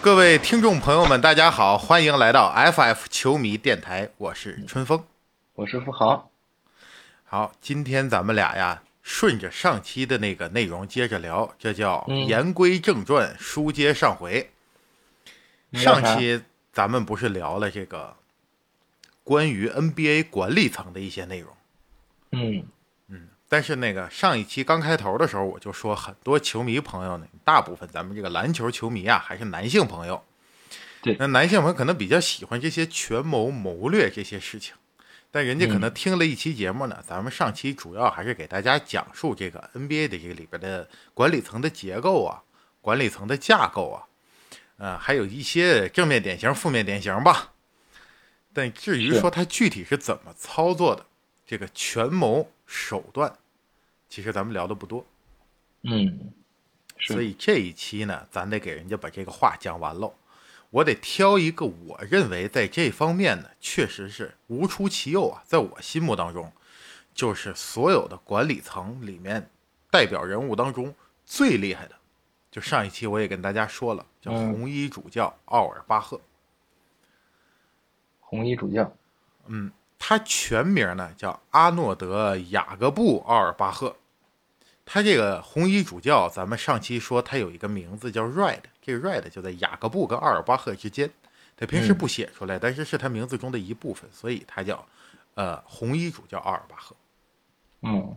各位听众朋友们，大家好，欢迎来到 FF 球迷电台，我是春风，我是富豪。好，今天咱们俩呀，顺着上期的那个内容接着聊，这叫言归正传，书接上回。上期咱们不是聊了这个关于 NBA 管理层的一些内容？嗯。但是那个上一期刚开头的时候，我就说很多球迷朋友呢，大部分咱们这个篮球球迷啊，还是男性朋友。对，那男性朋友可能比较喜欢这些权谋谋略这些事情，但人家可能听了一期节目呢，咱们上期主要还是给大家讲述这个 NBA 的这个里边的管理层的结构啊，管理层的架构啊，呃，还有一些正面典型、负面典型吧。但至于说他具体是怎么操作的，这个权谋。手段，其实咱们聊的不多，嗯，所以这一期呢，咱得给人家把这个话讲完喽。我得挑一个我认为在这方面呢，确实是无出其右啊，在我心目当中，就是所有的管理层里面代表人物当中最厉害的。就上一期我也跟大家说了，叫红衣主教奥尔巴赫。红衣主教，嗯。他全名呢叫阿诺德·雅各布·奥尔巴赫，他这个红衣主教，咱们上期说他有一个名字叫 Red，这个 Red 就在雅各布跟奥尔巴赫之间，他平时不写出来，但是是他名字中的一部分，所以他叫呃红衣主教奥尔巴赫。嗯，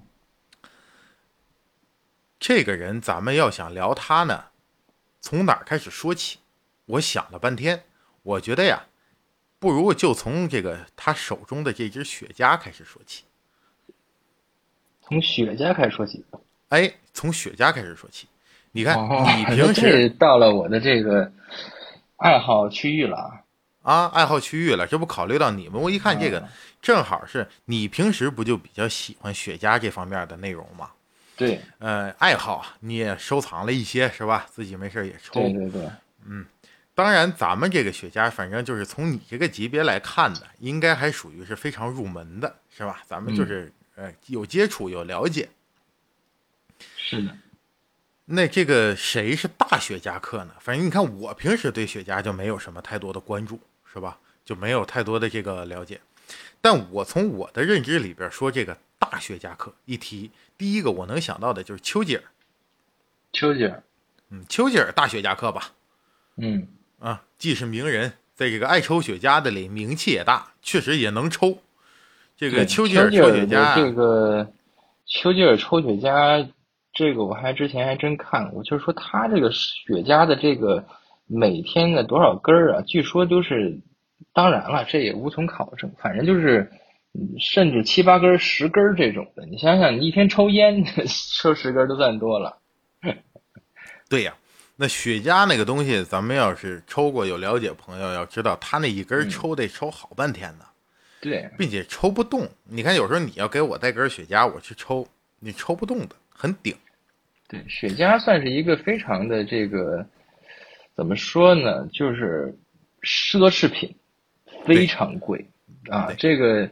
这个人咱们要想聊他呢，从哪儿开始说起？我想了半天，我觉得呀。不如就从这个他手中的这只雪茄开始说起。从雪茄开始说起。哎，从雪茄开始说起。你看，你平时到了我的这个爱好区域了啊，爱好区域了。这不考虑到你们，我一看这个正好是你平时不就比较喜欢雪茄这方面的内容吗？对，呃，爱好你也收藏了一些是吧？自己没事也抽。对对对，嗯。当然，咱们这个雪茄，反正就是从你这个级别来看的，应该还属于是非常入门的，是吧？咱们就是呃有接触有了解。是的。那这个谁是大雪茄客呢？反正你看，我平时对雪茄就没有什么太多的关注，是吧？就没有太多的这个了解。但我从我的认知里边说，这个大雪茄客一提，第一个我能想到的就是丘吉尔。丘吉尔，嗯，丘吉尔大雪茄客吧？嗯。啊，既是名人，在这个爱抽雪茄的里名气也大，确实也能抽。这个丘吉尔抽雪茄，这个丘吉尔抽雪茄，这个我还之前还真看过，就是说他这个雪茄的这个每天的多少根儿啊，据说都是，当然了，这也无从考证，反正就是，甚至七八根、十根这种的。你想想，你一天抽烟 抽十根都算多了。对呀。那雪茄那个东西，咱们要是抽过有了解朋友要知道，他那一根抽得抽好半天呢。对，并且抽不动。你看，有时候你要给我带根雪茄，我去抽，你抽不动的，很顶。对，雪茄算是一个非常的这个，怎么说呢？就是奢侈品，非常贵啊，这个。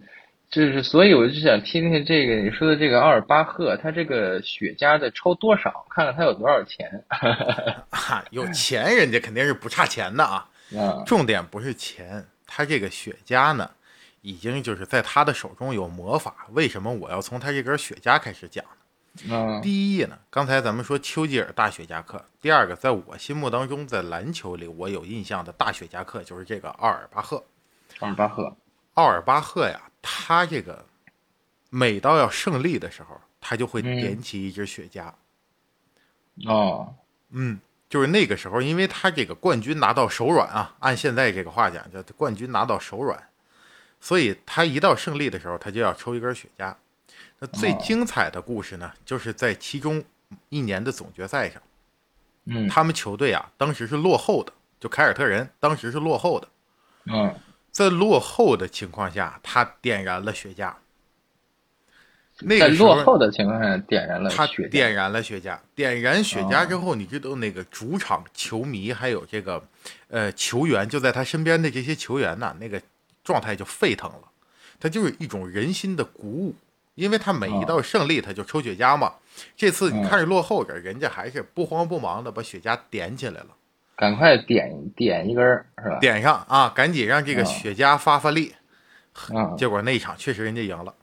就是，所以我就想听听这个你说的这个奥尔巴赫，他这个雪茄的抽多少，看看他有多少钱。哈有钱人家肯定是不差钱的啊。嗯重点不是钱，他这个雪茄呢，已经就是在他的手中有魔法。为什么我要从他这根雪茄开始讲呢？第一呢，刚才咱们说丘吉尔大雪茄客，第二个，在我心目当中，在篮球里我有印象的大雪茄客就是这个奥尔巴赫。奥尔巴赫，奥尔巴赫呀。他这个每到要胜利的时候，他就会点起一支雪茄。哦，嗯，就是那个时候，因为他这个冠军拿到手软啊，按现在这个话讲叫冠军拿到手软，所以他一到胜利的时候，他就要抽一根雪茄。那最精彩的故事呢，就是在其中一年的总决赛上，嗯，他们球队啊当时是落后的，就凯尔特人当时是落后的，嗯。在落后的情况下，他点燃了雪茄。那个落后的情况下点燃了他，点燃了雪茄。点燃雪茄之后，你知道那个主场球迷还有这个呃球员，就在他身边的这些球员呐，那个状态就沸腾了。他就是一种人心的鼓舞，因为他每一道胜利他就抽雪茄嘛。这次你看着落后着，人家还是不慌不忙的把雪茄点起来了。赶快点点一根儿是吧？点上啊，赶紧让这个啊雪茄发发力。嗯，结果那一场确实人家赢了，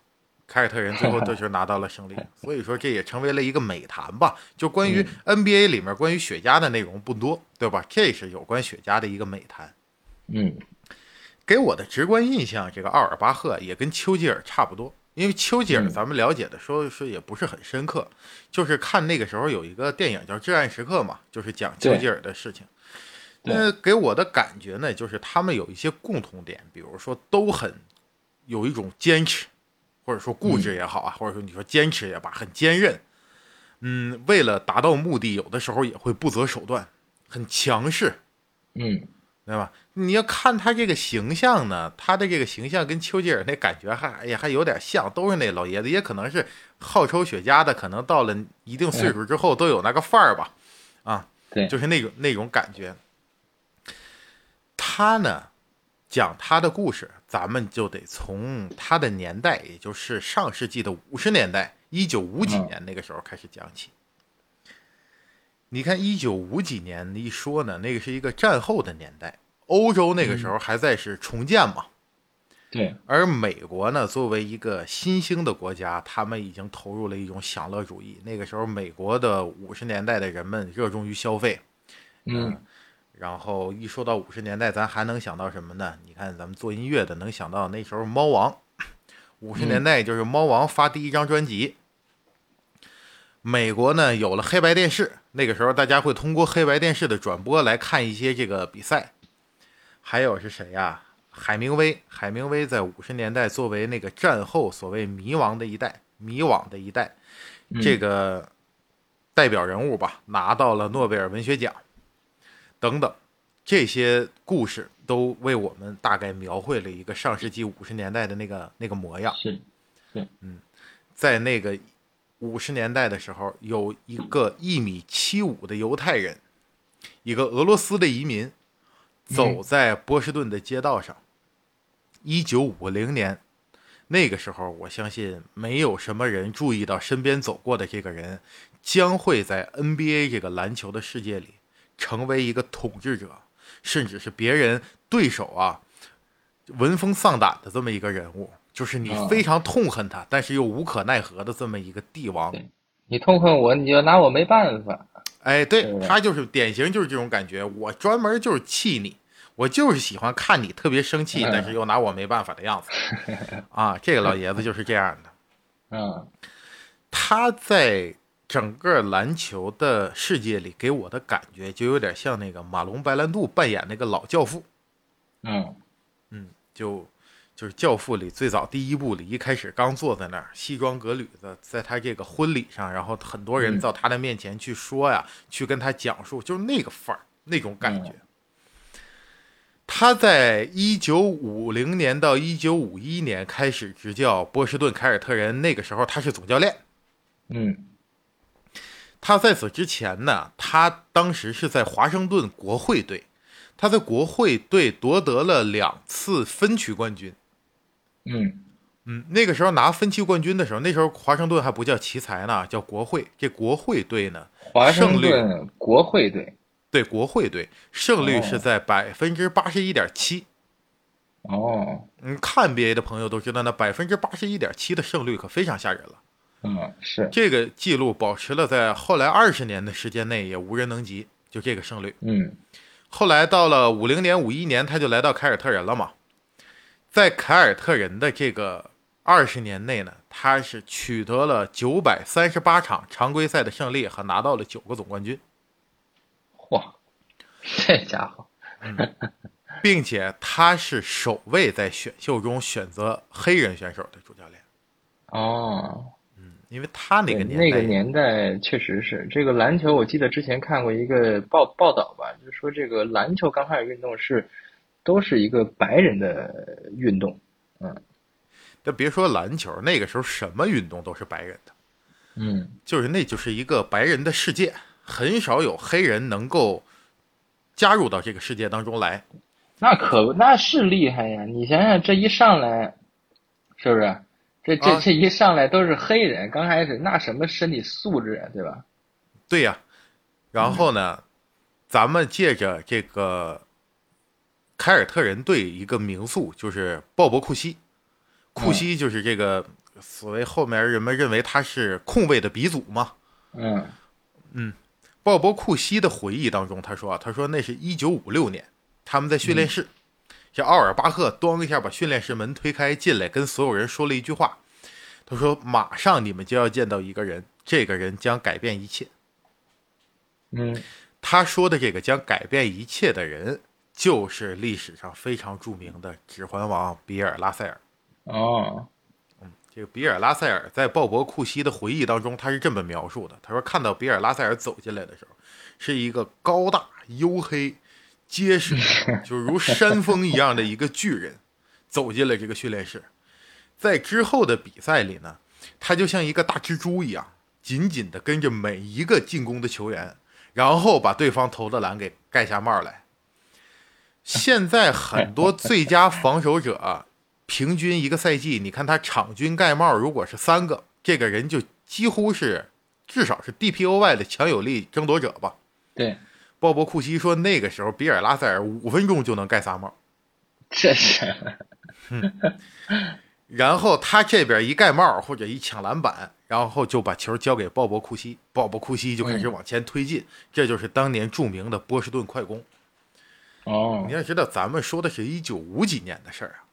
凯尔特人最后就是拿到了胜利，所以说这也成为了一个美谈吧。就关于 NBA 里面关于雪茄的内容不多，对吧？这是有关雪茄的一个美谈。嗯给我的直观印象，这个奥尔巴赫也跟丘吉尔差不多，因为丘吉尔嗯咱们了解的说说也不是很深刻，就是看那个时候有一个电影叫《至暗时刻》嘛，就是讲丘吉尔的事情。那给我的感觉呢，就是他们有一些共同点，比如说都很有一种坚持，或者说固执也好啊，或者说你说坚持也罢，很坚韧。嗯，为了达到目的，有的时候也会不择手段，很强势。嗯对吧？你要看他这个形象呢，他的这个形象跟丘吉尔那感觉还也还有点像，都是那老爷子，也可能是好抽雪茄的，可能到了一定岁数之后都有那个范儿吧，啊，对，就是那种那种感觉。他呢，讲他的故事，咱们就得从他的年代，也就是上世纪的五十年代，一九五几年那个时候开始讲起。你看，一九五几年一说呢，那个是一个战后的年代，欧洲那个时候还在是重建嘛，对，而美国呢，作为一个新兴的国家，他们已经投入了一种享乐主义。那个时候，美国的五十年代的人们热衷于消费，嗯然后一说到五十年代，咱还能想到什么呢？你看，咱们做音乐的能想到那时候猫王，五十年代就是猫王发第一张专辑。美国呢有了黑白电视，那个时候大家会通过黑白电视的转播来看一些这个比赛。还有是谁呀、海明威，海明威在五十年代作为那个战后所谓迷惘的一代、迷惘的一代，嗯这个代表人物吧，拿到了诺贝尔文学奖。等等，这些故事都为我们大概描绘了一个上世纪五十年代的那个那个模样。是，在那个五十年代的时候，有一个一米七五的犹太人，一个俄罗斯的移民，走在波士顿的街道上。一九五零年，那个时候，我相信没有什么人注意到身边走过的这个人，将会在 NBA 这个篮球的世界里成为一个统治者，甚至是别人对手啊闻风丧胆的这么一个人物。就是你哦非常痛恨他，但是又无可奈何的这么一个帝王。你痛恨我，你就拿我没办法。哎，对对他就是典型就是这种感觉，我专门就是气你，我就是喜欢看你特别生气，嗯但是又拿我没办法的样子。啊，这个老爷子就是这样的。嗯他在整个篮球的世界里给我的感觉，就有点像那个马龙白兰度扮演那个老教父，嗯嗯，就就是《教父》里最早第一部里一开始刚坐在那儿，西装革履的，在他这个婚礼上，然后很多人嗯到他的面前去说呀，去跟他讲述，就是那个范儿，那种感觉。他在一九五零年到一九五一年开始执教波士顿凯尔特人，那个时候他是总教练。嗯他在此之前呢，他当时是在华盛顿国会队，他在国会队夺得了两次分区冠军。嗯嗯，那个时候拿分区冠军的时候，那时候华盛顿还不叫奇才呢，叫国会。这国会队呢，华盛胜率顿国会队。对国会队胜率是哦在百分之八十一点七。哦，嗯，看 NBA 的朋友都知道，那百分之八十一点七的胜率可非常吓人了。嗯是，这个记录保持了在后来二十年的时间内也无人能及，就这个胜率。嗯后来到了五零年、五一年，他就来到凯尔特人了嘛。在凯尔特人的这个二十年内呢，他是取得了九百三十八场常规赛的胜利和拿到了九个总冠军，嚯，这家伙，并且他是首位在选秀中选择黑人选手的主教练，哦，嗯因为他那个年代那个年代确实是这个篮球，我记得之前看过一个报报道吧，就是说这个篮球刚开始运动是都是一个白人的运动，嗯。那别说篮球，那个时候什么运动都是白人的，嗯就是那就是一个白人的世界，很少有黑人能够加入到这个世界当中来。那可那是厉害呀！你想想，这一上来，是不是？这这啊这一上来都是黑人，刚开始那什么身体素质啊，对吧？对呀、然后呢，咱们借着这个凯尔特人队一个名宿，就是鲍勃库西，库西就是这个所谓后面人们认为他是控卫的鼻祖嘛。嗯嗯，鲍勃库西的回忆当中，他说啊：“他说那是一九五六年，他们在训练室，这奥尔巴赫咣一下把训练室门推开进来，跟所有人说了一句话。他说：马上你们就要见到一个人，这个人将改变一切。嗯他说的这个将改变一切的人，就是历史上非常著名的指环王比尔拉塞尔。哦这个比尔拉塞尔在鲍勃库西的回忆当中，他是这么描述的：他说看到比尔拉塞尔走进来的时候，是一个高大、黝黑、结实，就如山峰一样的一个巨人，走进了这个训练室。在之后的比赛里呢，他就像一个大蜘蛛一样，紧紧地跟着每一个进攻的球员，然后把对方投的篮给盖下帽来。现在很多最佳防守者啊、平均一个赛季，你看他场均盖帽，如果是三个，这个人就几乎是至少是 DPOY 的强有力争夺者吧。对，鲍勃库西说，那个时候比尔拉塞尔五分钟就能盖仨帽，这是然后他这边一盖帽或者一抢篮板，然后就把球交给鲍勃库西，鲍勃库西就开始往前推进，这就是当年著名的波士顿快攻。哦你要知道，咱们说的是一九五几年的事儿啊，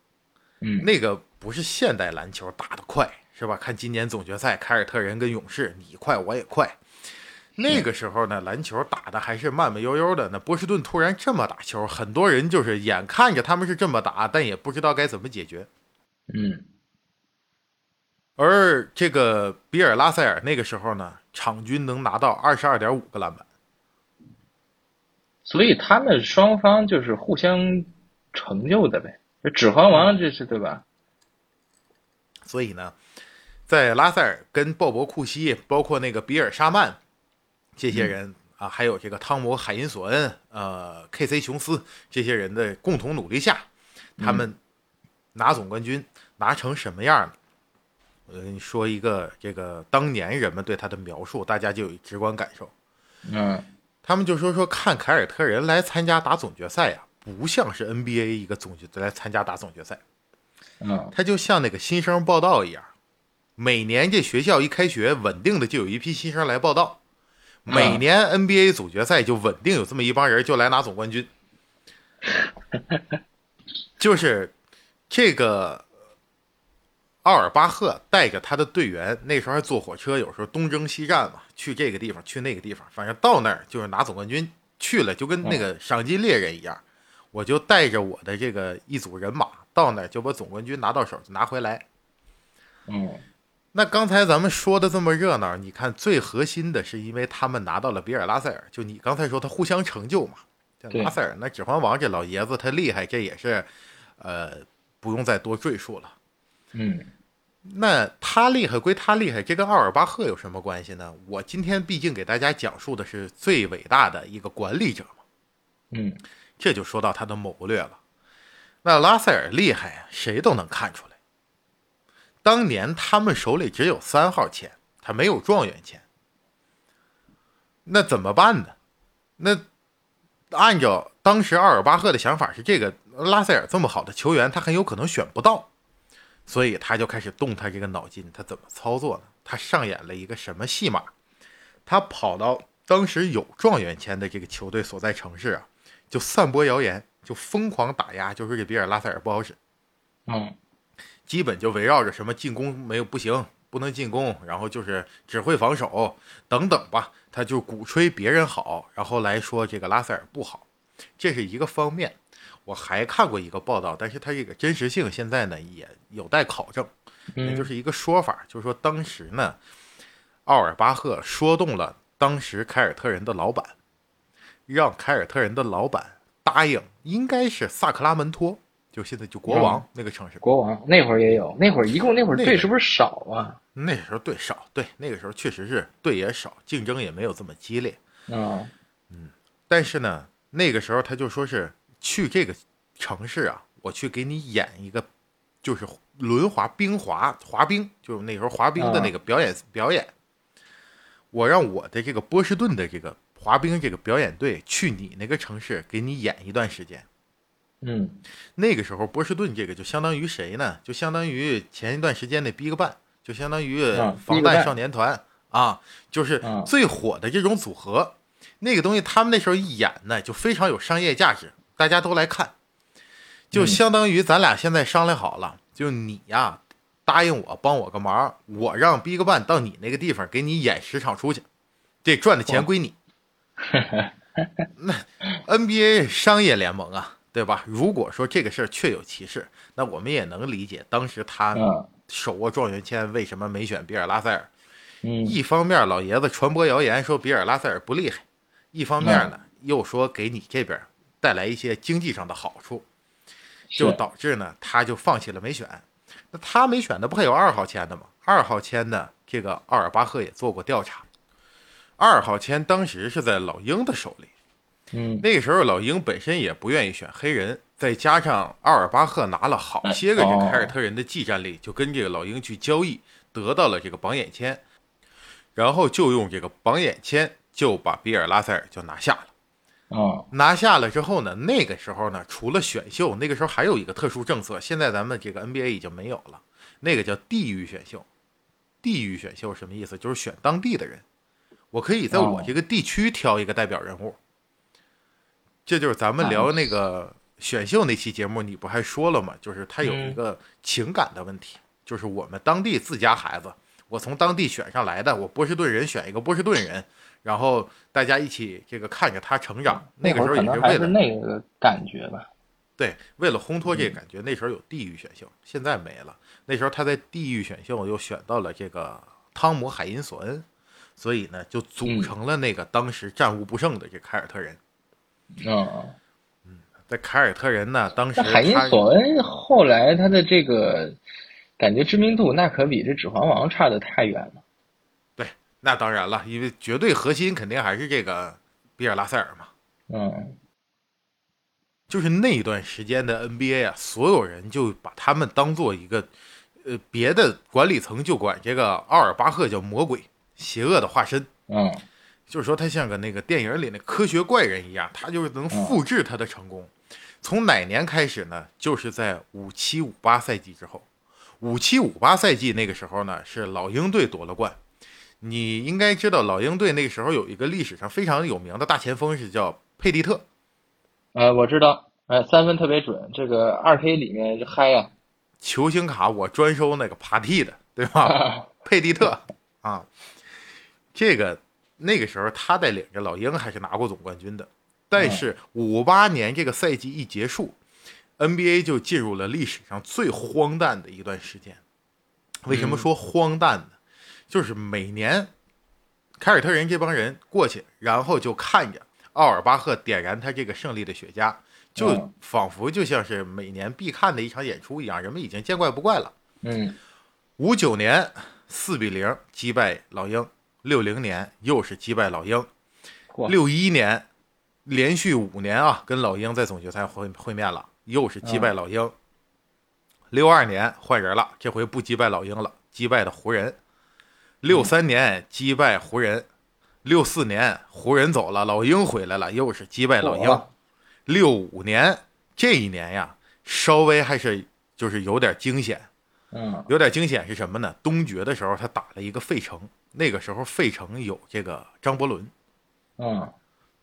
嗯那个不是现代篮球打得快，是吧？看今年总决赛，凯尔特人跟勇士，你快我也快。那个时候呢，篮球打的还是慢慢悠悠的。那波士顿突然这么打球，很多人就是眼看着他们是这么打，但也不知道该怎么解决。嗯而这个比尔拉塞尔那个时候呢，场均能拿到二十二点五个篮板。所以他们双方就是互相成就的呗。指环王这是对吧？所以呢，在拉塞尔跟鲍勃库西，包括那个比尔沙曼这些人、啊，还有这个汤姆海因索恩、呃 K.C. 琼斯这些人的共同努力下，他们拿总冠军拿成什么样呢？我跟你说一个这个当年人们对他的描述，大家就有直观感受。嗯他们就说说看凯尔特人来参加打总决赛呀、不像是 NBA 一个总决来参加打总决赛，嗯。它就像那个新生报道一样，每年这学校一开学，稳定的就有一批新生来报道。每年 NBA 总决赛就稳定有这么一帮人就来拿总冠军，就是这个奥尔巴赫带着他的队员，那时候还坐火车，有时候东征西战嘛，去这个地方，去那个地方，反正到那儿就是拿总冠军。去了就跟那个赏金猎人一样，我就带着我的这个一组人马到那儿，就把总冠军拿到手，就拿回来。嗯那刚才咱们说的这么热闹，你看最核心的是因为他们拿到了比尔拉塞尔，就你刚才说他互相成就嘛。拉塞尔那指环王这老爷子他厉害，这也是呃不用再多赘述了。嗯那他厉害归他厉害，这跟奥尔巴赫有什么关系呢？我今天毕竟给大家讲述的是最伟大的一个管理者嘛，嗯这就说到他的谋略了。那拉塞尔厉害呀，谁都能看出来。当年他们手里只有三号签，他没有状元签，那怎么办呢？那按照当时奥尔巴赫的想法是，这个拉塞尔这么好的球员，他很有可能选不到，所以他就开始动他这个脑筋，他怎么操作呢？他上演了一个什么戏码？他跑到当时有状元签的这个球队所在城市啊，就散播谣言，就疯狂打压，就说这比尔拉塞尔不好使，嗯基本就围绕着什么进攻没有不行，不能进攻，然后就是只会防守等等吧，他就鼓吹别人好，然后来说这个拉塞尔不好，这是一个方面。我还看过一个报道，但是它这个真实性现在呢也有待考证，也就嗯是一个说法，就是说当时呢，奥尔巴赫说动了当时凯尔特人的老板，让凯尔特人的老板答应，应该是萨克拉门托，就现在就国王那个城市，国王那会儿也有，那会儿一共那会儿队是不是少啊？那时候队少，对，那个时候确实是队也少，竞争也没有这么激烈。嗯但是呢，那个时候他就说是去这个城市啊，我去给你演一个，就是轮滑冰滑滑冰，就是那时候滑冰的那个表演、表演。我让我的这个波士顿的这个滑冰这个表演队去你那个城市给你演一段时间。嗯，那个时候波士顿这个就相当于谁呢？就相当于前一段时间的 BigBang，就相当于防弹少年团啊，就是最火的这种组合。那个东西他们那时候一演呢，就非常有商业价值，大家都来看。就相当于咱俩现在商量好了，就你呀答应我帮我个忙，我让 BigBang 到你那个地方给你演十场出去，这赚的钱归你。那 NBA 商业联盟啊，对吧？如果说这个事儿确有其事，那我们也能理解当时他手握状元签为什么没选比尔拉塞尔。一方面老爷子传播谣言说比尔拉塞尔不厉害，一方面呢又说给你这边带来一些经济上的好处。就导致呢，他就放弃了没选。那他没选的不还有二号签的吗？二号签的这个奥尔巴赫也做过调查，二号签当时是在老鹰的手里。嗯，那个时候老鹰本身也不愿意选黑人，再加上奥尔巴赫拿了好些个这凯尔特人的技战力，就跟这个老鹰去交易，得到了这个榜眼签，然后就用这个榜眼签就把比尔拉塞尔就拿下了。啊，拿下了之后呢，那个时候呢，除了选秀，那个时候还有一个特殊政策，现在咱们这个 NBA 已经没有了，那个叫地域选秀。地域选秀什么意思？就是选当地的人，我可以在我这个地区挑一个代表人物。这就是咱们聊那个选秀那期节目，你不还说了吗？就是他有一个情感的问题，就是我们当地自家孩子，我从当地选上来的，我波士顿人选一个波士顿人。然后大家一起这个看着他成长，那个时候也是为了那个感觉吧。对，为了烘托这个感觉，那时候有地域选秀，现在没了。那时候他在地域选秀又选到了这个汤姆海因索恩，所以呢就组成了那个当时战无不胜的这凯尔特人。嗯嗯，在凯尔特人呢，当时海因索恩后来他的这个感觉知名度那可比这指环王差的太远了。对那当然了，因为绝对核心肯定还是这个比尔拉塞尔嘛。嗯，就是那一段时间的 NBA 啊，所有人就把他们当做一个，呃，别的管理层就管这个奥尔巴赫叫魔鬼、邪恶的化身。嗯，就是说他像个那个电影里那科学怪人一样，他就是能复制他的成功。从哪年开始呢？就是在五七五八赛季之后，五七五八赛季那个时候呢，是老鹰队夺了冠。你应该知道，老鹰队那个时候有一个历史上非常有名的大前锋是叫佩蒂特。呃，我知道，呃，三分特别准，这个二 K 里面就嗨呀。球星卡我专收那个爬蒂的，对吧？佩蒂特啊，这个那个时候他带领着老鹰还是拿过总冠军的。但是五八年这个赛季一结束，NBA 就进入了历史上最荒诞的一段时间。为什么说荒诞呢？就是每年，凯尔特人这帮人过去，然后就看着奥尔巴赫点燃他这个胜利的雪茄，就仿佛就像是每年必看的一场演出一样，人们已经见怪不怪了。嗯，五九年四比零击败老鹰，六零年又是击败老鹰，六一年连续五年啊跟老鹰在总决赛会会面了，又是击败老鹰。六二年换人了，这回不击败老鹰了，击败的湖人。六三年击败湖人，六四年湖人走了，老鹰回来了，又是击败老鹰。六五年这一年呀，稍微还是就是有点惊险，嗯，有点惊险是什么呢？东决的时候他打了一个费城，那个时候费城有这个张伯伦，嗯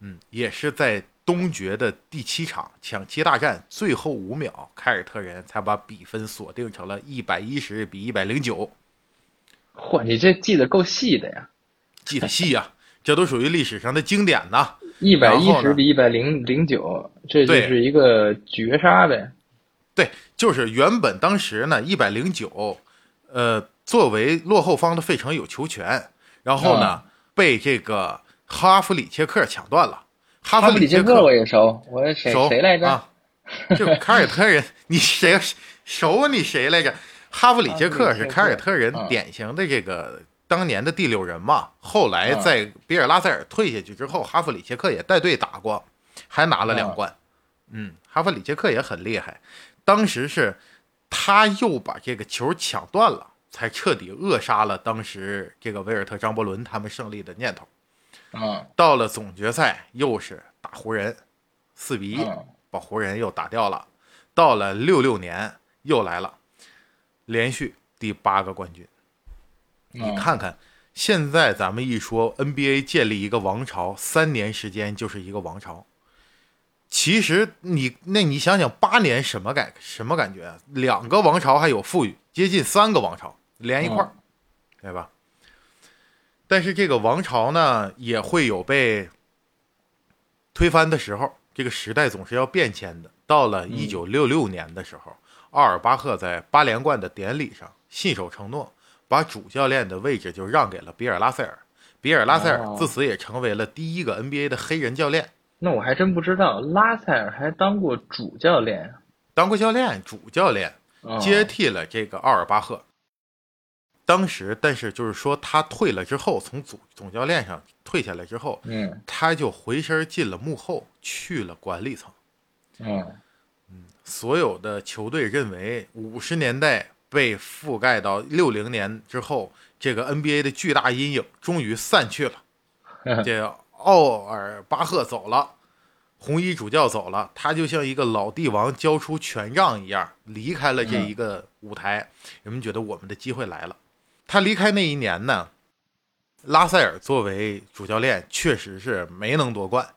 嗯，也是在东决的第七场抢七大战最后五秒，凯尔特人才把比分锁定成了一百一十比一百零九。嚯，你这记得够细的呀！记得细呀，这都属于历史上的经典呐。一百一十比一百零零九，这就是一个绝杀呗。对，就是原本当时呢，一百零九，呃，作为落后方的费城有球权，然后呢，被这个哈弗里切克抢断了。哈弗里杰克我也熟，我谁谁来着？就凯尔特人，你谁熟啊？你谁来着？哈弗里杰克是凯尔特人典型的这个当年的第六人嘛。后来在比尔拉塞尔退下去之后，哈弗里杰克也带队打过，还拿了两冠。嗯，哈弗里杰克也很厉害。当时是他又把这个球抢断了，才彻底扼杀了当时这个维尔特、张伯伦他们胜利的念头。嗯到了总决赛又是打湖人，四比一嗯把湖人又打掉了。到了六六年又来了，连续第八个冠军。你嗯，看看，现在咱们一说 NBA 建立一个王朝，三年时间就是一个王朝。其实你那你想想，八年什么感什么感觉啊？两个王朝还有富裕，接近三个王朝连一块儿，对吧？但是这个王朝呢，也会有被推翻的时候。这个时代总是要变迁的。到了一九六六年的时候，奥尔巴赫在八连冠的典礼上信守承诺，把主教练的位置就让给了比尔拉塞尔。比尔拉塞尔哦自此也成为了第一个 NBA 的黑人教练，那我还真不知道，拉塞尔还当过主教练，当过教练、主教练，嗯接替了这个奥尔巴赫。当时，但是就是说他退了之后，从总总教练上退下来之后，嗯他就回身进了幕后，去了管理层。嗯所有的球队认为，五十年代被覆盖到六零年之后，这个 NBA 的巨大阴影终于散去了。这奥尔巴赫走了，红衣主教走了，他就像一个老帝王交出权杖一样离开了这一个舞台。人们觉得我们的机会来了。他离开那一年呢，拉塞尔作为主教练确实是没能夺冠，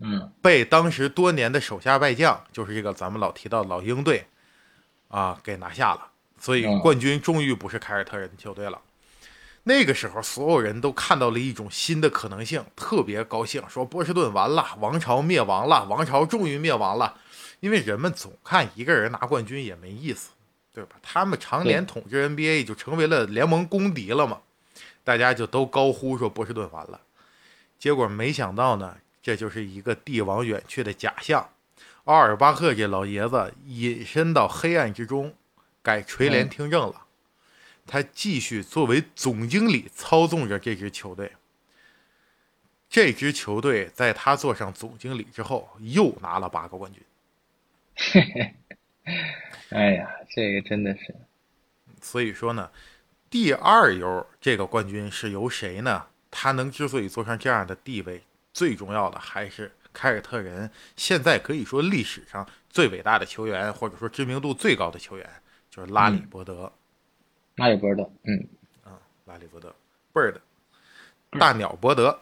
嗯被当时多年的手下败将，就是这个咱们老提到的老鹰队啊，给拿下了。所以嗯冠军终于不是凯尔特人球队了。那个时候，所有人都看到了一种新的可能性，特别高兴，说波士顿完了，王朝灭亡了，王朝终于灭亡了。因为人们总看一个人拿冠军也没意思，对吧？他们常年统治 NBA 就成为了联盟公敌了嘛，大家就都高呼说波士顿完了。结果没想到呢，这就是一个帝王远去的假象。奥尔巴赫这老爷子隐身到黑暗之中，改垂帘听政了。他继续作为总经理操纵着这支球队。这支球队在他做上总经理之后，又拿了八个冠军。哎呀，这个真的是，所以说呢，第二游这个冠军是由谁呢？他能之所以坐上这样的地位，最重要的还是凯尔特人现在可以说历史上最伟大的球员，或者说知名度最高的球员，就是拉里嗯伯德。拉里伯德，嗯，嗯拉里伯德，Bird，大鸟伯德。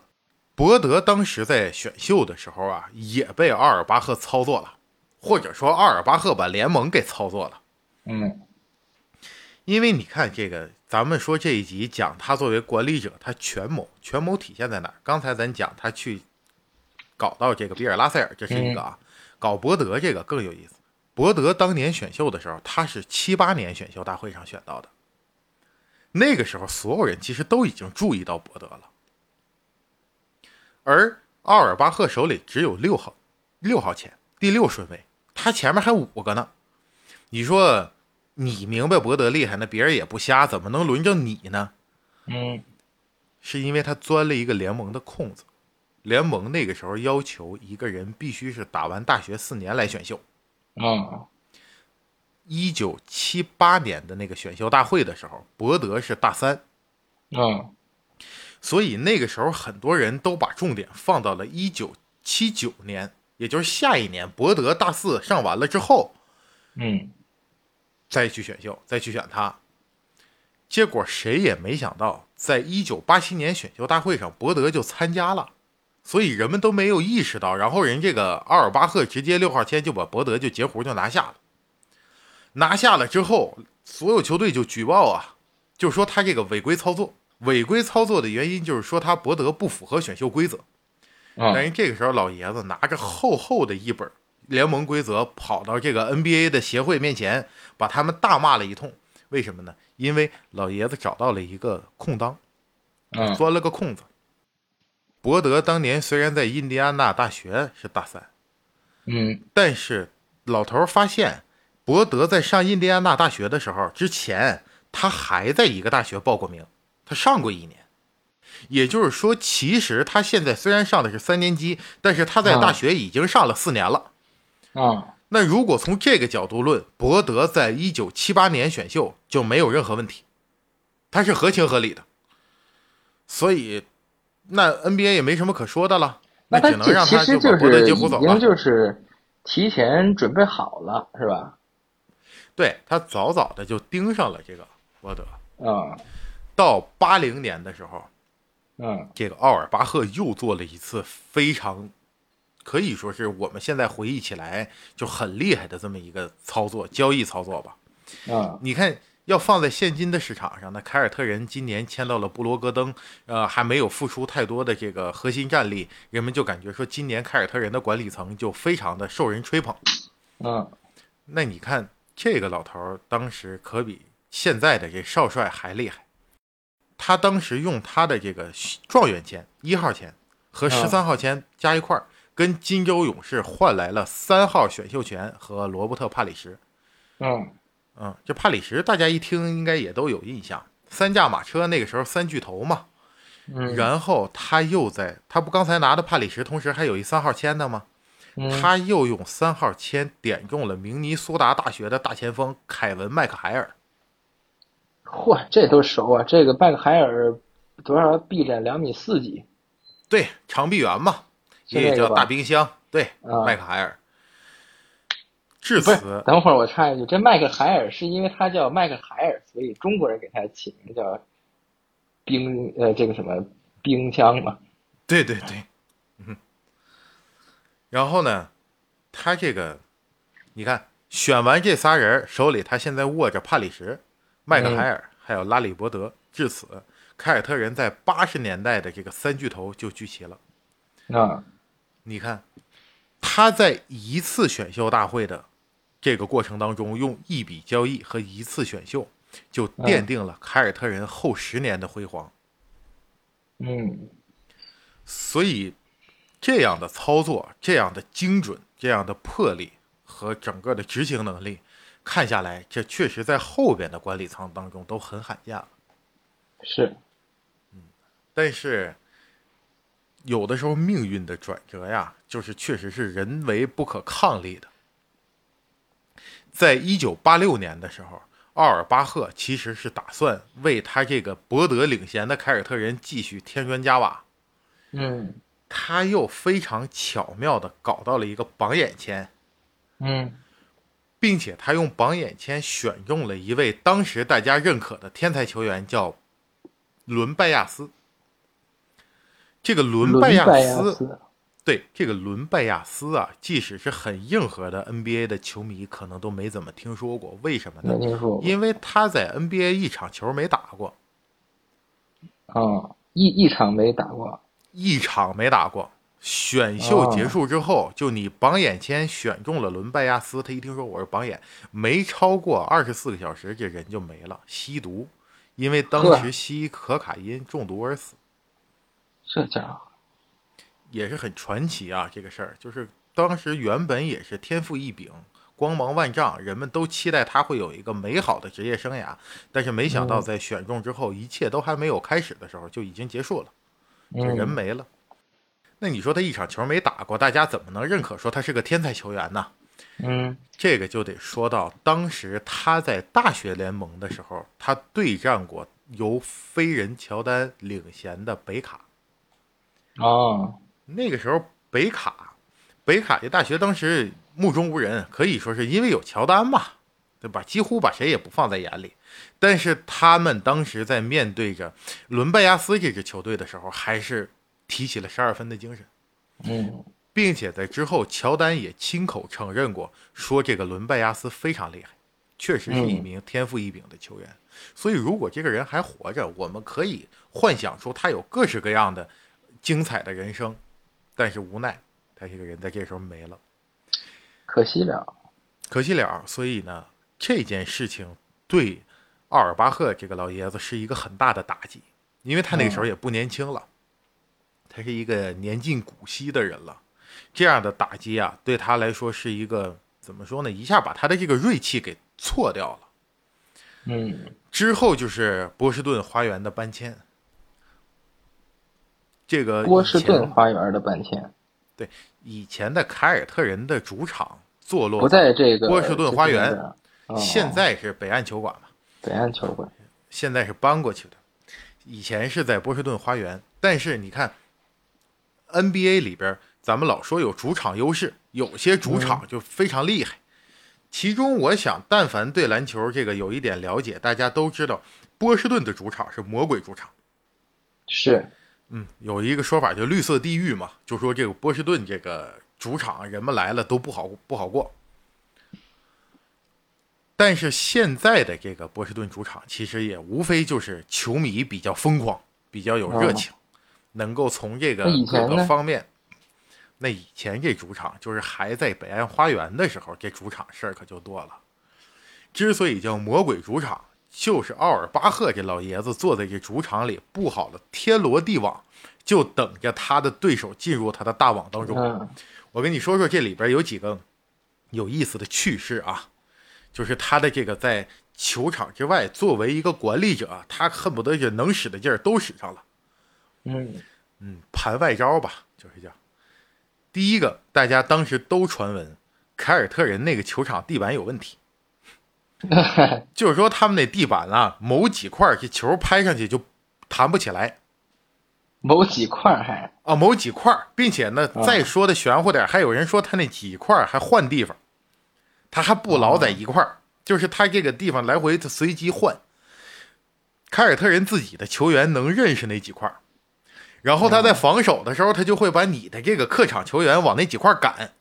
伯德当时在选秀的时候啊，也被奥尔巴赫操作了，或者说奥尔巴赫把联盟给操作了。嗯因为你看这个，咱们说这一集讲他作为管理者，他权谋，权谋体现在哪儿？刚才咱讲他去搞到这个比尔拉塞尔，这是一个啊，搞伯德这个更有意思。伯德当年选秀的时候，他是七八年选秀大会上选到的，那个时候所有人其实都已经注意到伯德了，而奥尔巴赫手里只有六号，六号签，第六顺位，他前面还五个呢。你说你明白博德厉害，那别人也不瞎，怎么能轮着你呢？嗯是因为他钻了一个联盟的空子。联盟那个时候要求一个人必须是打完大学四年来选秀。嗯一九七八年的那个选秀大会的时候，博德是大三，嗯所以那个时候很多人都把重点放到了一九七九年，也就是下一年，伯德大四上完了之后嗯再去选秀，再去选他。结果谁也没想到，在一九八七年选秀大会上，伯德就参加了，所以人们都没有意识到。然后人这个阿尔巴赫直接六号签就把伯德就截胡就拿下了。拿下了之后，所有球队就举报啊，就说他这个违规操作。违规操作的原因就是说他伯德不符合选秀规则。但嗯是这个时候，老爷子拿着厚厚的一本联盟规则，跑到这个 NBA 的协会面前，把他们大骂了一通。为什么呢？因为老爷子找到了一个空当，嗯钻了个空子。伯德当年虽然在印第安纳大学是大三，嗯但是老头发现，伯德在上印第安纳大学的时候，之前他还在一个大学报过名，他上过一年。也就是说，其实他现在虽然上的是三年级，但是他在大学已经上了四年了。嗯那如果从这个角度论，伯德在一九七八年选秀就没有任何问题，他是合情合理的。所以，那 NBA 也没什么可说的了，那只能让他实就把伯德是已经接胡走了。就是提前准备好了，是吧？对他早早的就盯上了这个伯德。嗯到八零年的时候，嗯这个奥尔巴赫又做了一次非常可以说是我们现在回忆起来就很厉害的这么一个操作，交易操作吧。嗯你看，要放在现今的市场上，那凯尔特人今年签到了布罗格登，呃，还没有付出太多的这个核心战力，人们就感觉说今年凯尔特人的管理层就非常的受人吹捧。嗯那你看这个老头儿当时可比现在的这少帅还厉害。他当时用他的这个状元签一号签和嗯十三号签加一块儿，跟金州勇士换来了三号选秀权和罗伯特帕里什。嗯嗯，这帕里什大家一听应该也都有印象，三驾马车那个时候三巨头嘛。嗯，然后他又在，他不刚才拿的帕里什，同时还有一三号签的吗？嗯他又用三号签点中了明尼苏达大学的大前锋凯文麦克海尔。嚯，这都熟啊！这个麦克海尔多少臂展两米四几？对，长臂猿嘛，也叫大冰箱。对，啊麦克海尔。至此，，等会儿我插一句，这麦克海尔是因为他叫麦克海尔，所以中国人给他起名叫冰呃这个什么冰箱嘛？对对对，嗯。然后呢，他这个，你看，选完这仨人，手里他现在握着帕里什、麦克海尔，还有拉里伯德。至此，凯尔特人在八十年代的这个三巨头就聚齐了。啊，你看，他在一次选秀大会的这个过程当中，用一笔交易和一次选秀，就奠定了凯尔特人后十年的辉煌。嗯所以，这样的操作，这样的精准，这样的魄力和整个的执行能力，看下来，这确实在后边的管理层当中都很罕见了。是，嗯但是，有的时候命运的转折呀，就是确实是人为不可抗力的。在一九八六年的时候，奥尔巴赫其实是打算为他这个博德领衔的凯尔特人继续添砖加瓦，嗯他又非常巧妙的搞到了一个榜眼签，嗯并且他用榜眼签选中了一位当时大家认可的天才球员，叫伦拜亚斯。这个伦伦拜亚斯，斯，对这个伦拜亚斯啊，即使是很硬核的 NBA 的球迷，可能都没怎么听说过。为什么呢因为他在 NBA 一场球没打过，啊，一一场没打过，一场没打过。选秀结束之后，就你榜眼签选中了伦拜亚斯，他一听说我是榜眼，没超过二十四个小时，这人就没了，吸毒，因为当时吸可卡因中毒而死，这家伙，也是很传奇啊。这个事儿就是当时原本也是天赋异禀，光芒万丈，人们都期待他会有一个美好的职业生涯，但是没想到在选中之后，一切都还没有开始的时候就已经结束了。这人嗯没了。那你说他一场球没打过，大家怎么能认可说他是个天才球员呢？嗯这个就得说到当时他在大学联盟的时候，他对战过由飞人乔丹领衔的北卡。哦，那个时候北卡，北卡这大学当时目中无人，可以说是因为有乔丹嘛，对吧？几乎把谁也不放在眼里。但是他们当时在面对着伦拜亚斯这支球队的时候，还是提起了十二分的精神。嗯并且在之后，乔丹也亲口承认过，说这个伦拜亚斯非常厉害，确实是一名天赋异禀的球员。所以，如果这个人还活着，我们可以幻想出他有各式各样的精彩的人生。但是无奈，他这个人在这时候没了，可惜了，可惜了。所以呢，这件事情对奥尔巴赫这个老爷子是一个很大的打击，因为他那个时候也不年轻了，他是一个年近古稀的人了。这样的打击啊，对他来说是一个怎么说呢？一下把他的这个锐气给挫掉了。嗯之后就是波士顿花园的搬迁，这个波士顿花园的搬迁对以前的凯尔特人的主场坐落不在这个波士顿花园现在是北岸球馆嘛，北岸球馆，现在是搬过去的，以前是在波士顿花园。但是你看，NBA 里边，咱们老说有主场优势，有些主场就非常厉害。其中，我想，但凡对篮球这个有一点了解，大家都知道，波士顿的主场是魔鬼主场。是，嗯，有一个说法叫“绿色地狱”嘛，就说这个波士顿这个主场，人们来了都不好不好过。但是现在的这个波士顿主场，其实也无非就是球迷比较疯狂，比较有热情，能够从这个各个方面。那以前这主场就是还在北岸花园的时候，这主场事儿可就多了。之所以叫魔鬼主场，就是奥尔巴赫这老爷子坐在这主场里布好了天罗地网，就等着他的对手进入他的大网当中。我跟你说说这里边有几个有意思的趣事啊，就是他的这个在球场之外，作为一个管理者，他恨不得这能使的劲儿都使上了。嗯嗯，盘外招吧，就是这样。第一个，大家当时都传闻，凯尔特人那个球场地板有问题，就是说他们那地板啊，某几块这球拍上去就弹不起来。某几块还啊，某几块，并且呢，再说的玄乎点，还有人说他那几块还换地方，他还不老在一块就是他这个地方来回随机换。凯尔特人自己的球员能认识那几块。然后他在防守的时候，他就会把你的这个客场球员往那几块赶。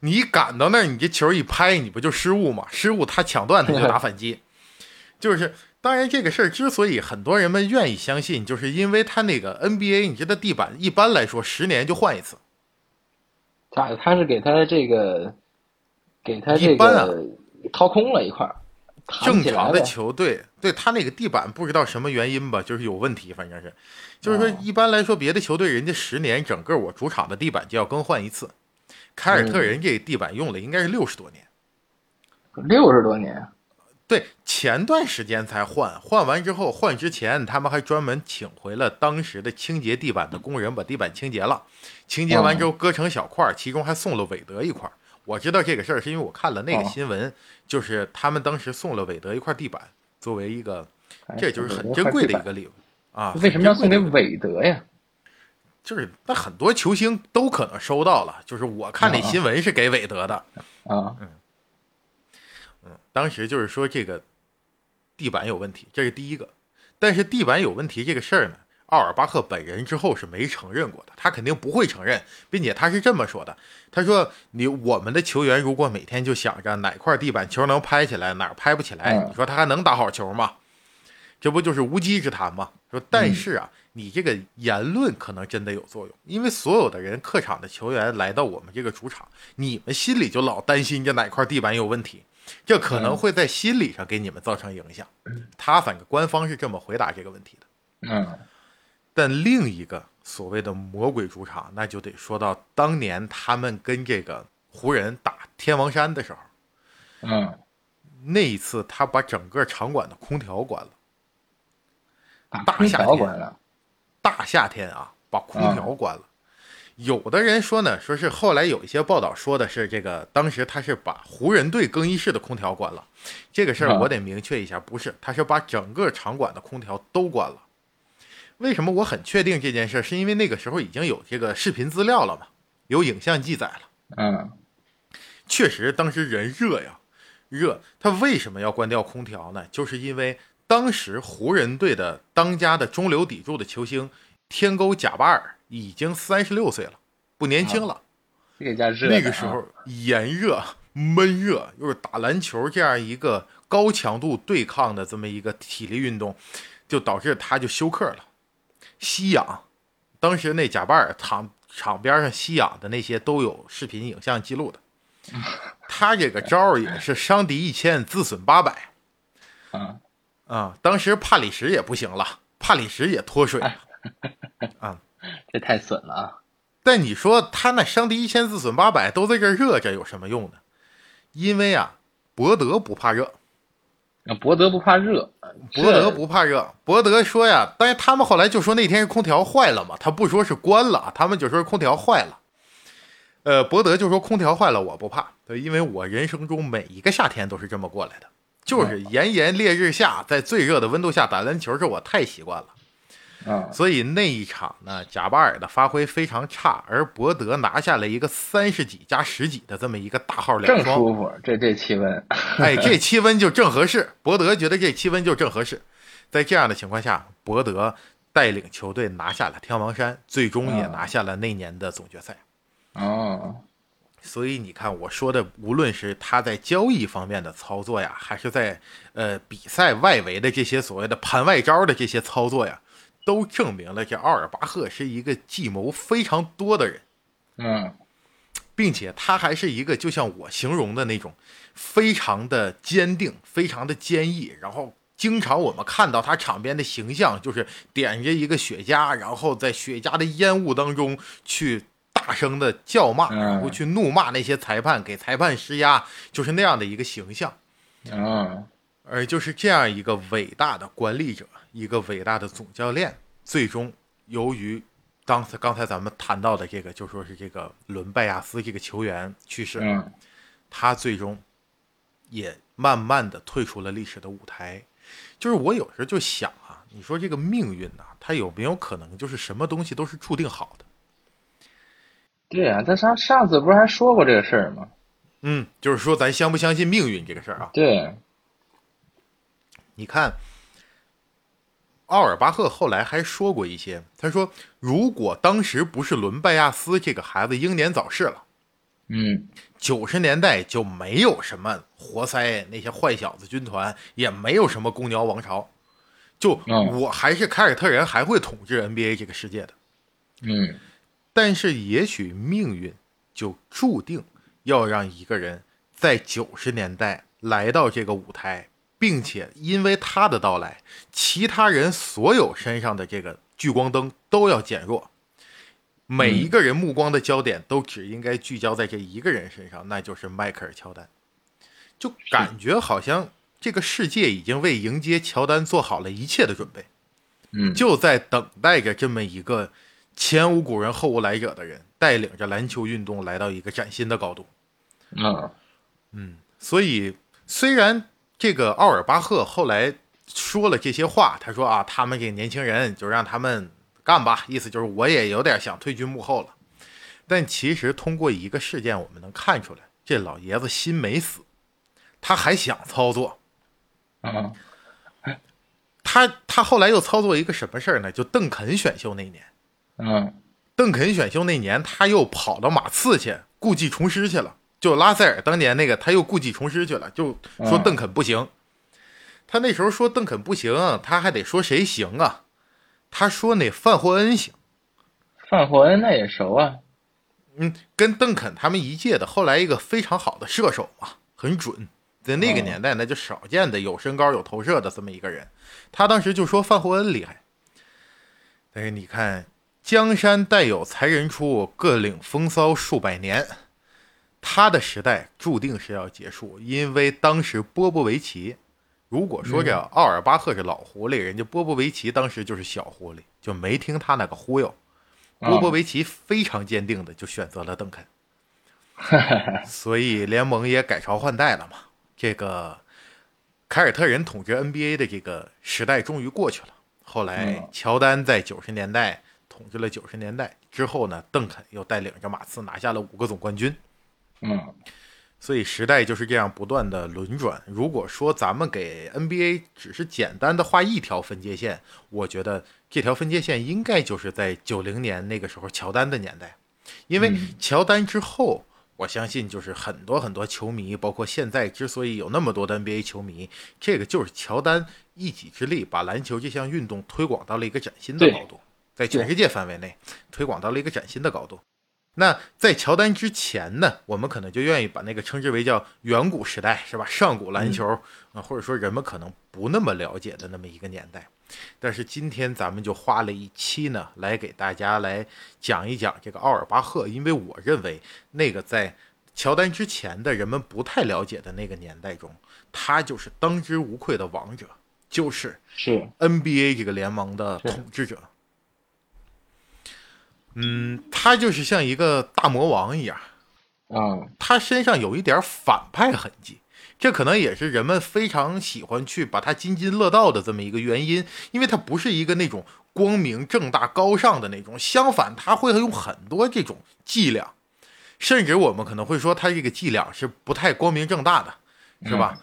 你赶到那儿，你这球一拍，你不就失误吗？失误他抢断，他就打反击。就是当然，这个事儿之所以很多人们愿意相信，就是因为他那个 NBA，你知道地板一般来说十年就换一次。他他是给他这个给他这个掏空了一块。正常的球队，对他那个地板不知道什么原因吧，就是有问题，反正是，就是说一般来说别的球队人家十年整个我主场的地板就要更换一次，凯尔特人这地板用了应该是六十多年，六十多年，对，前段时间才换，换完之后换之前他们还专门请回了当时的清洁地板的工人把地板清洁了，清洁完之后割成小块，其中还送了韦德一块。我知道这个事儿是因为我看了那个新闻，就是他们当时送了韦德一块地板，作为一个，这就是很珍贵的一个礼物啊。为什么要送给韦德呀？就是那很多球星都可能收到了，就是我看那新闻是给韦德的啊。嗯嗯，当时就是说这个地板有问题，这是第一个。但是地板有问题这个事儿呢？奥尔巴克本人之后是没承认过的，他肯定不会承认，并且他是这么说的：“他说，你我们的球员如果每天就想着哪块地板球能拍起来，哪儿拍不起来，你说他还能打好球吗？这不就是无稽之谈吗？说，但是啊，你这个言论可能真的有作用，因为所有的人客场的球员来到我们这个主场，你们心里就老担心这哪块地板有问题，这可能会在心理上给你们造成影响。他反正官方是这么回答这个问题的。嗯。但另一个所谓的魔鬼主场，那就得说到当年他们跟这个湖人打天王山的时候，嗯，那一次他把整个场馆的空调关了，大夏天，大夏天啊，把空调关了。有的人说呢，说是后来有一些报道说的是这个，当时他是把湖人队更衣室的空调关了。这个事儿我得明确一下，不是，他是把整个场馆的空调都关了。为什么我很确定这件事？是因为那个时候已经有这个视频资料了嘛，有影像记载了。嗯，确实，当时人热呀，热。他为什么要关掉空调呢？就是因为当时湖人队的当家的中流砥柱的球星天勾贾巴尔已经三十六岁了，不年轻了。这家热。那个时候炎热、闷热，又是打篮球这样一个高强度对抗的这么一个体力运动，就导致他就休克了。吸氧，当时那贾巴尔场场边上吸氧的那些都有视频影像记录的。他这个招儿也是伤敌一千，自损八百。啊啊！当时帕里什也不行了，帕里什也脱水了。啊，这太损了啊！但你说他那伤敌一千，自损八百，都在这热着，有什么用呢？因为啊，博德不怕热。博德不怕热，博德不怕热。博德说呀，但是他们后来就说那天是空调坏了嘛，他不说是关了，他们就说空调坏了。呃，博德就说空调坏了我不怕，因为我人生中每一个夏天都是这么过来的，就是炎炎烈日下，在最热的温度下打篮球，这我太习惯了。嗯，所以那一场呢，贾巴尔的发挥非常差，而伯德拿下了一个三十几加十几的这么一个大号两正双，舒服，这这气温，哎，这气温就正合适。伯德觉得这气温就正合适，在这样的情况下，伯德带领球队拿下了天王山，最终也嗯拿下了那年的总决赛。哦，所以你看，我说的，无论是他在交易方面的操作呀，还是在呃比赛外围的这些所谓的盘外招的这些操作呀，都证明了这奥尔巴赫是一个计谋非常多的人，嗯。并且他还是一个就像我形容的那种非常的坚定、非常的坚毅，然后经常我们看到他场边的形象就是点着一个雪茄，然后在雪茄的烟雾当中去大声的叫骂，嗯。然后去怒骂那些裁判，给裁判施压，就是那样的一个形象。啊而就是这样一个伟大的管理者，一个伟大的总教练，最终由于当才刚才咱们谈到的这个，就说是这个伦拜亚斯这个球员去世，嗯他最终也慢慢的退出了历史的舞台。就是我有时候就想啊，你说这个命运呐、它有没有可能就是什么东西都是注定好的？对啊，他上上次不是还说过这个事儿吗？嗯，就是说咱相不相信命运这个事儿啊？对，你看，奥尔巴赫后来还说过一些，他说，如果当时不是伦拜亚斯这个孩子英年早逝了，嗯九十年代就没有什么活塞那些坏小子军团，也没有什么公牛王朝，就嗯我还是凯尔特人还会统治 NBA 这个世界的。嗯但是也许命运就注定要让一个人在九十年代来到这个舞台，并且因为他的到来，其他人所有身上的这个聚光灯都要减弱，每一个人目光的焦点都只应该聚焦在这一个人身上，那就是迈克尔·乔丹。就感觉好像这个世界已经为迎接乔丹做好了一切的准备。嗯，就在等待着这么一个前无古人后无来者的人，带领着篮球运动来到一个崭新的高度。嗯所以，虽然这个奥尔巴赫后来说了这些话，他说啊，他们这年轻人就让他们干吧，意思就是我也有点想退居幕后了。但其实通过一个事件，我们能看出来，这老爷子心没死，他还想操作。嗯他他后来又操作一个什么事儿呢？就邓肯选秀那年，嗯邓肯选秀那年，他又跑到马刺去故技重施去了。就拉塞尔当年那个，他又故技重施去了，就说嗯邓肯不行。他那时候说邓肯不行，他还得说谁行啊？他说那范霍恩行。范霍恩那也熟啊。嗯，跟邓肯他们一届的，后来一个非常好的射手嘛，很准。在那个哦年代，那就少见的有身高有投射的这么一个人。他当时就说范霍恩厉害，但是你看，江山代有才人出，各领风骚数百年。他的时代注定是要结束，因为当时波波维奇，如果说这奥尔巴赫是老狐狸，人家波波维奇当时就是小狐狸，就没听他那个忽悠。波波维奇非常坚定的就选择了邓肯，所以联盟也改朝换代了嘛。这个凯尔特人统治 NBA 的这个时代终于过去了。后来嗯乔丹在九十年代统治了九十年代之后呢，邓肯又带领着马刺拿下了五个总冠军。嗯所以时代就是这样不断的轮转。如果说咱们给 NBA 只是简单的画一条分界线，我觉得这条分界线应该就是在九零年那个时候乔丹的年代，因为嗯乔丹之后，我相信就是很多很多球迷，包括现在之所以有那么多的 NBA 球迷，这个就是乔丹一己之力把篮球这项运动推广到了一个崭新的高度，在全世界范围内推广到了一个崭新的高度。那在乔丹之前呢，我们可能就愿意把那个称之为叫远古时代，是吧？上古篮球啊、或者说人们可能不那么了解的那么一个年代。但是今天咱们就花了一期呢，来给大家来讲一讲这个奥尔巴赫，因为我认为那个在乔丹之前的人们不太了解的那个年代中，他就是当之无愧的王者，就是是 NBA 这个联盟的统治者。嗯，他就是像一个大魔王一样，嗯他身上有一点反派痕迹，这可能也是人们非常喜欢去把他津津乐道的这么一个原因，因为他不是一个那种光明正大、高尚的那种。相反，他会用很多这种伎俩，甚至我们可能会说他这个伎俩是不太光明正大的，是吧？嗯，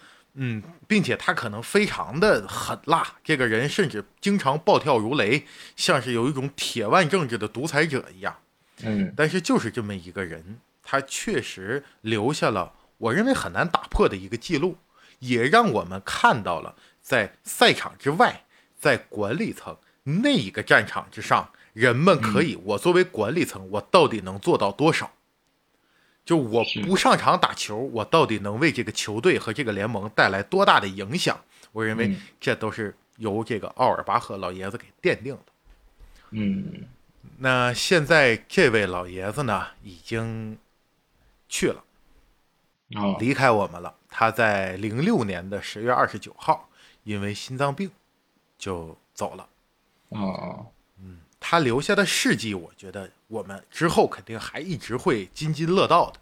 并且他可能非常的狠辣，这个人甚至经常暴跳如雷，像是有一种铁腕政治的独裁者一样。嗯，但是就是这么一个人，他确实留下了我认为很难打破的一个记录，也让我们看到了在赛场之外，在管理层那一个战场之上，人们可以，我作为管理层，我到底能做到多少？就我不上场打球，我到底能为这个球队和这个联盟带来多大的影响？我认为这都是由这个奥尔巴赫老爷子给奠定的。嗯，那现在这位老爷子呢，已经去了，离开我们了。他在零六年的十月二十九号，因为心脏病就走了。哦，嗯，他留下的事迹，我觉得。我们之后肯定还一直会津津乐道的。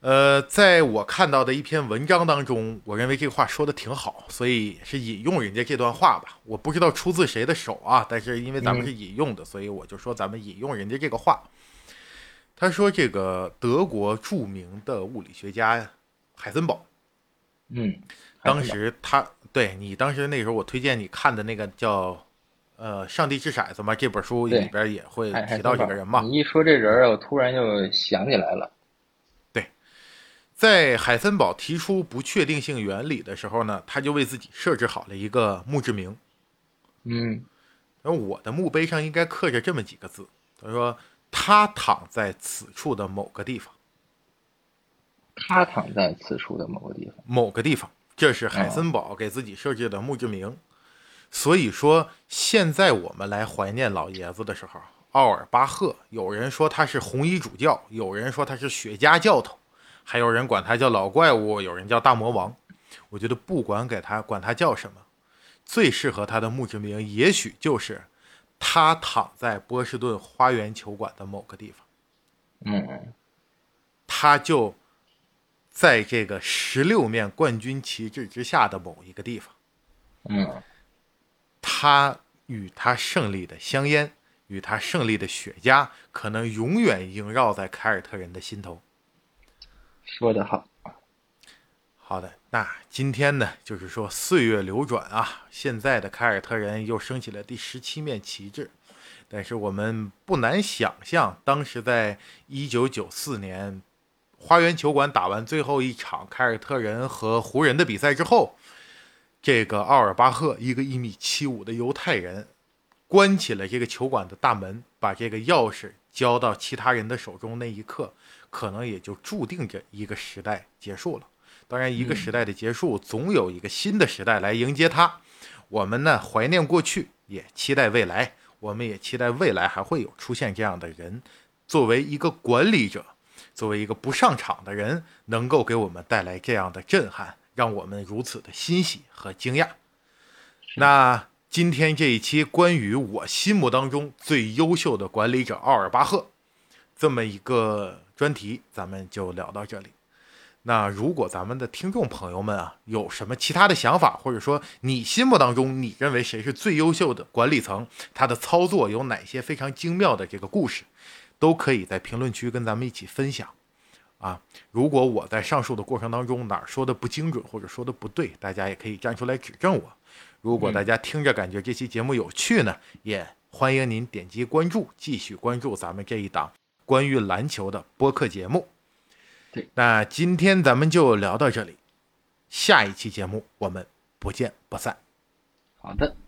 呃，在我看到的一篇文章当中，我认为这个话说的挺好，所以是引用人家这段话吧。我不知道出自谁的手啊，但是因为咱们是引用的，所以我就说咱们引用人家这个话。他说：“这个德国著名的物理学家海森堡，嗯，当时他对你当时那时候我推荐你看的那个叫。”呃，上帝掷骰子嘛，这本书里边也会提到这个人嘛。你一说这人，我突然就想起来了。对，在海森堡提出不确定性原理的时候呢，他就为自己设置好了一个墓志铭。嗯，而我的墓碑上应该刻着这么几个字。他说：“他躺在此处的某个地方。”他躺在此处的某个地方。某个地方，这是海森堡给自己设置的墓志铭。所以说，现在我们来怀念老爷子的时候，奥尔巴赫，有人说他是红衣主教，有人说他是雪茄教头，还有人管他叫老怪物，有人叫大魔王。我觉得不管给他管他叫什么，最适合他的墓志铭，也许就是他躺在波士顿花园球馆的某个地方。嗯，他就在这个十六面冠军旗帜之下的某一个地方。嗯。他与他胜利的香烟，与他胜利的雪茄，可能永远萦绕在凯尔特人的心头。说得好，好的，那今天呢，就是说岁月流转啊，现在的凯尔特人又升起了第十七面旗帜，但是我们不难想象，当时在一九九四年花园球馆打完最后一场凯尔特人和湖人的比赛之后。这个奥尔巴赫，一个一米七五的犹太人，关起了这个球馆的大门，把这个钥匙交到其他人的手中。那一刻，可能也就注定着一个时代结束了。当然，一个时代的结束，总有一个新的时代来迎接它。我们呢，怀念过去，也期待未来。我们也期待未来还会有出现这样的人，作为一个管理者，作为一个不上场的人，能够给我们带来这样的震撼。让我们如此的欣喜和惊讶。那今天这一期关于我心目当中最优秀的管理者奥尔巴赫这么一个专题，咱们就聊到这里。那如果咱们的听众朋友们啊有什么其他的想法，或者说你心目当中你认为谁是最优秀的管理层，他的操作有哪些非常精妙的这个故事，都可以在评论区跟咱们一起分享。啊，如果我在上述的过程当中哪儿说的不精准或者说的不对，大家也可以站出来指正我。如果大家听着感觉这期节目有趣呢，也欢迎您点击关注，继续关注咱们这一档关于篮球的播客节目。对，那今天咱们就聊到这里，下一期节目我们不见不散。好的。